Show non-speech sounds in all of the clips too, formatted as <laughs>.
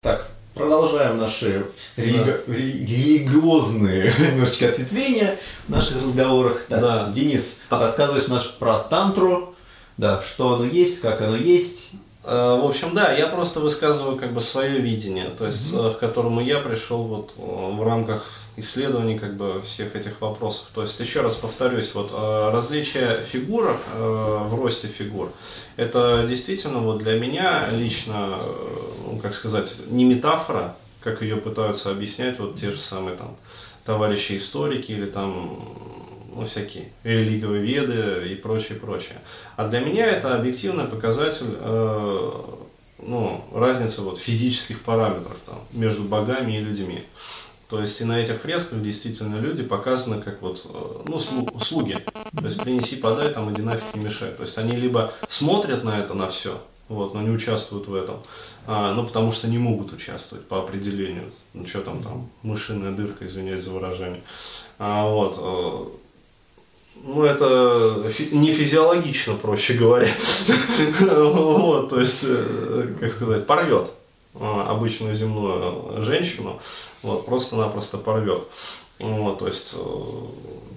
Так, продолжаем наши религи- религиозные <laughs> немножечко ответвления в наших разговорах. Так, Да. Денис, рассказываешь наш про тантру, да, что оно есть, как оно есть. Э, В общем, да, я просто высказываю как бы свое видение, то есть э, к которому я пришел вот э, в рамках исследований как бы всех этих вопросов. То есть еще раз повторюсь, вот различие фигур в росте фигур, это действительно вот для меня лично, ну как сказать, не метафора, как ее пытаются объяснять вот те же самые там товарищи историки или там ну, всякие религоведы и прочее, прочее. А для меня это объективный показатель э, ну, разницы вот, физических параметров там, между богами и людьми. То есть и на этих фресках действительно люди показаны как вот, э, ну, слу- слуги. То есть принеси, подай, там, иди нафиг не мешай. То есть они либо смотрят на это, на все, вот, но не участвуют в этом, а, ну, потому что не могут участвовать по определению. Ну, что там, там, мышиная дырка, извиняюсь за выражение. А, вот, э, ну, это фи- не физиологично, проще говоря. <laughs> Вот, то есть, э, как сказать, порвет э, обычную земную женщину, вот, просто-напросто порвет. Вот, то есть э,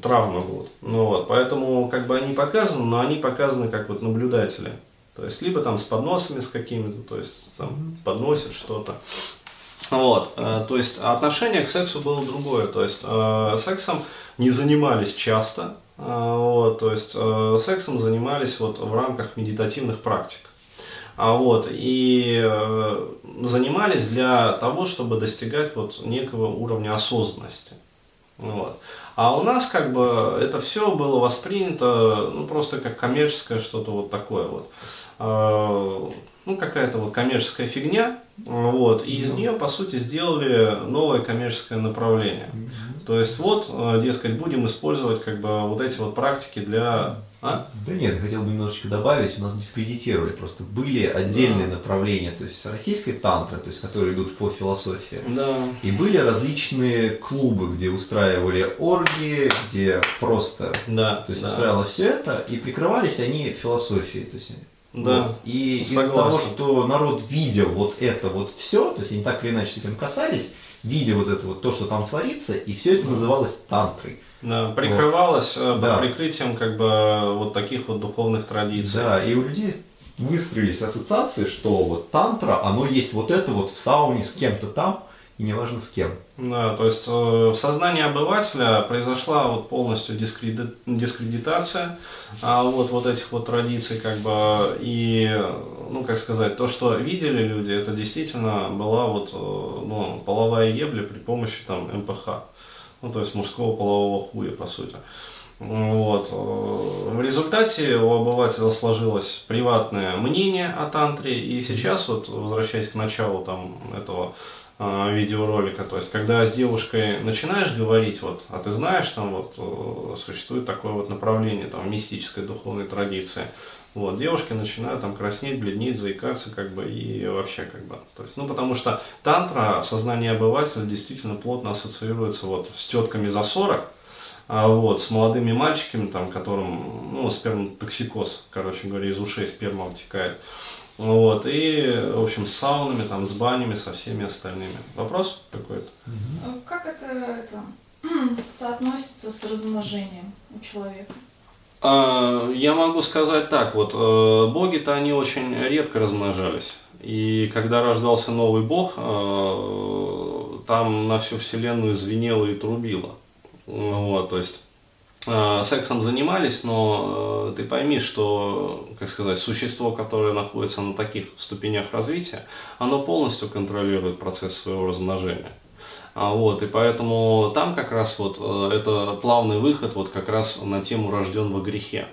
травмы будут. Ну, вот, поэтому как бы они показаны, но они показаны как вот наблюдатели. То есть либо там с подносами с какими-то, то есть там подносят что-то. Вот, э, то есть отношение к сексу было другое, то есть э, сексом не занимались часто, э, вот, то есть э, сексом занимались вот в рамках медитативных практик. А вот, и э, занимались для того, чтобы достигать вот некого уровня осознанности. Вот. А у нас как бы это все было воспринято ну, просто как коммерческое что-то вот такое вот. Э, Ну, какая-то вот коммерческая фигня, вот, и из нее, по сути, сделали новое коммерческое направление. То есть вот, э, дескать, будем использовать как бы вот эти вот практики для... А? Да нет, хотел бы немножечко добавить, у нас дискредитировали, просто были отдельные направления, то есть российской тантры, то есть которые идут по философии. Да. И были различные клубы, где устраивали оргии, где просто Да, То есть да. устраивало все это, и прикрывались они философией. То есть, Да, вот. И из-за того, что народ видел вот это вот все, то есть они так или иначе с этим касались, видя вот это вот то, что там творится, и все это называлось тантрой. Да, прикрывалось э, под Да. прикрытием как бы вот таких вот духовных традиций. Да, и у людей выстроились ассоциации, что вот тантра, оно есть вот это вот в сауне с кем-то там, и неважно с кем. Да, то есть э, в сознании обывателя произошла вот полностью дискреди- дискредитация а, вот, вот этих вот традиций, как бы, и, ну, как сказать, то, что видели люди, это действительно была вот, э, ну, половая ебля при помощи там МПХ, ну, то есть мужского полового хуя, по сути. Вот. э, В результате у обывателя сложилось приватное мнение о тантре, и сейчас, вот, возвращаясь к началу там, этого видеоролика, то есть когда с девушкой начинаешь говорить, вот, а ты знаешь, там вот э, существует такое вот направление там, мистической духовной традиции, вот, девушки начинают там краснеть, бледнеть, заикаться, как бы, и вообще, как бы, то есть, ну, потому что тантра в сознании обывателя действительно плотно ассоциируется вот с тетками за 40, а вот, с молодыми мальчиками, там, которым, ну, сперматоксикоз, короче говоря, из ушей сперма вытекает. Вот, и, в общем, с саунами, там, с банями, со всеми остальными. Вопрос какой-то? Э, Как это, это <clears throat> соотносится с размножением у человека? А, Я могу сказать так, вот э, боги-то они очень редко размножались. И когда рождался новый бог, э, там на всю вселенную звенело и трубило. Вот, то есть сексом занимались, но э, ты пойми, что, как сказать, существо, которое находится на таких ступенях развития, оно полностью контролирует процесс своего размножения. А вот, и поэтому там как раз вот э, это плавный выход вот как раз на тему рожден во грехе.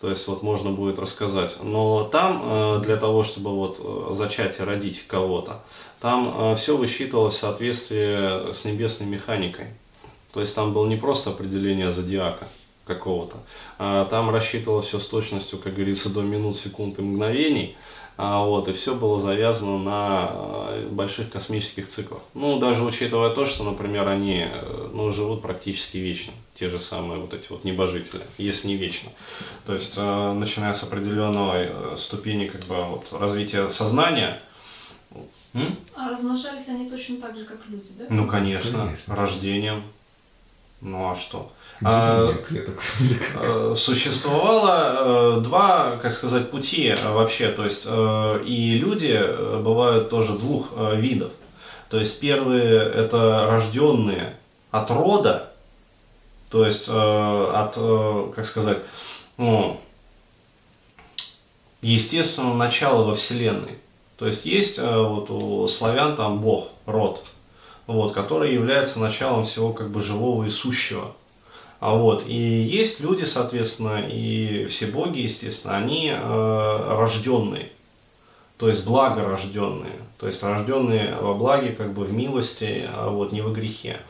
То есть вот можно будет рассказать. Но там э, для того, чтобы вот э, зачать и родить кого-то, там все высчитывалось в соответствии с небесной механикой. То есть там было не просто определение зодиака какого-то, а там рассчитывалось все с точностью, как говорится, до минут, секунд и мгновений. А, вот, и все было завязано на э, больших космических циклах. Ну, даже учитывая то, что, например, они э, ну, живут практически вечно, те же самые вот эти вот небожители, если не вечно. То есть, э, начиная с определенной ступени как бы, вот, развития сознания, М? А размножались они точно так же, как люди, да? Ну, конечно, Конечно. рождением. Ну а что? А? Э, Существовало э, два, как сказать, пути э, вообще. То есть и люди бывают тоже двух видов. То есть первые это рожденные от рода, то есть от, как сказать, ну, естественного начала во Вселенной. То есть есть вот у славян там Бог, род, вот, который является началом всего как бы живого и сущего. А вот, и есть люди, соответственно, и все боги, естественно, они э, рожденные, то есть благорожденные, то есть рожденные во благе, как бы в милости, а вот, не во грехе.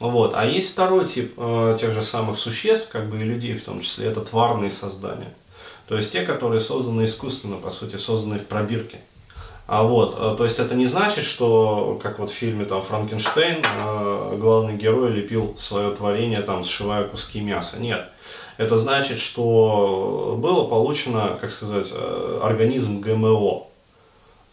Вот. А есть второй тип э, тех же самых существ, как бы и людей в том числе, это тварные создания. То есть те, которые созданы искусственно, по сути, созданы в пробирке. А вот, э, то есть это не значит, что, как вот в фильме там Франкенштейн, э, главный герой лепил свое творение, там, сшивая куски мяса. Нет. Это значит, что было получено, как сказать, э, организм ГМО.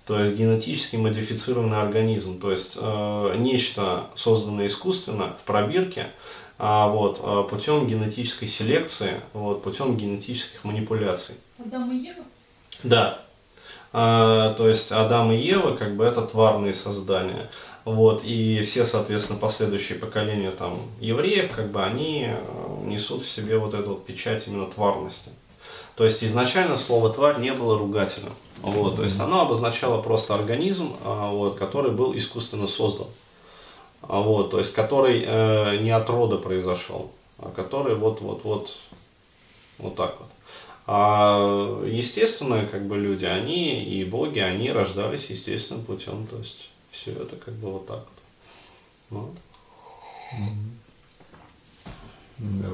То есть генетически модифицированный организм. То есть нечто созданное искусственно в пробирке, а вот, путем генетической селекции, вот, путем генетических манипуляций. Адам и Ева? Да. А, то есть Адам и Ева, как бы это тварные создания. Вот, и все, соответственно, последующие поколения там евреев, как бы они э, несут в себе вот эту вот печать именно тварности. То есть изначально слово тварь не было ругательным. Вот, то есть оно обозначало просто организм, а, вот, который был искусственно создан. А, вот, то есть который э, не от рода произошел, а который вот, вот, вот, вот так вот. А естественные как бы люди, они и боги, они рождались естественным путем. То есть все это как бы вот так вот. Вот. Да.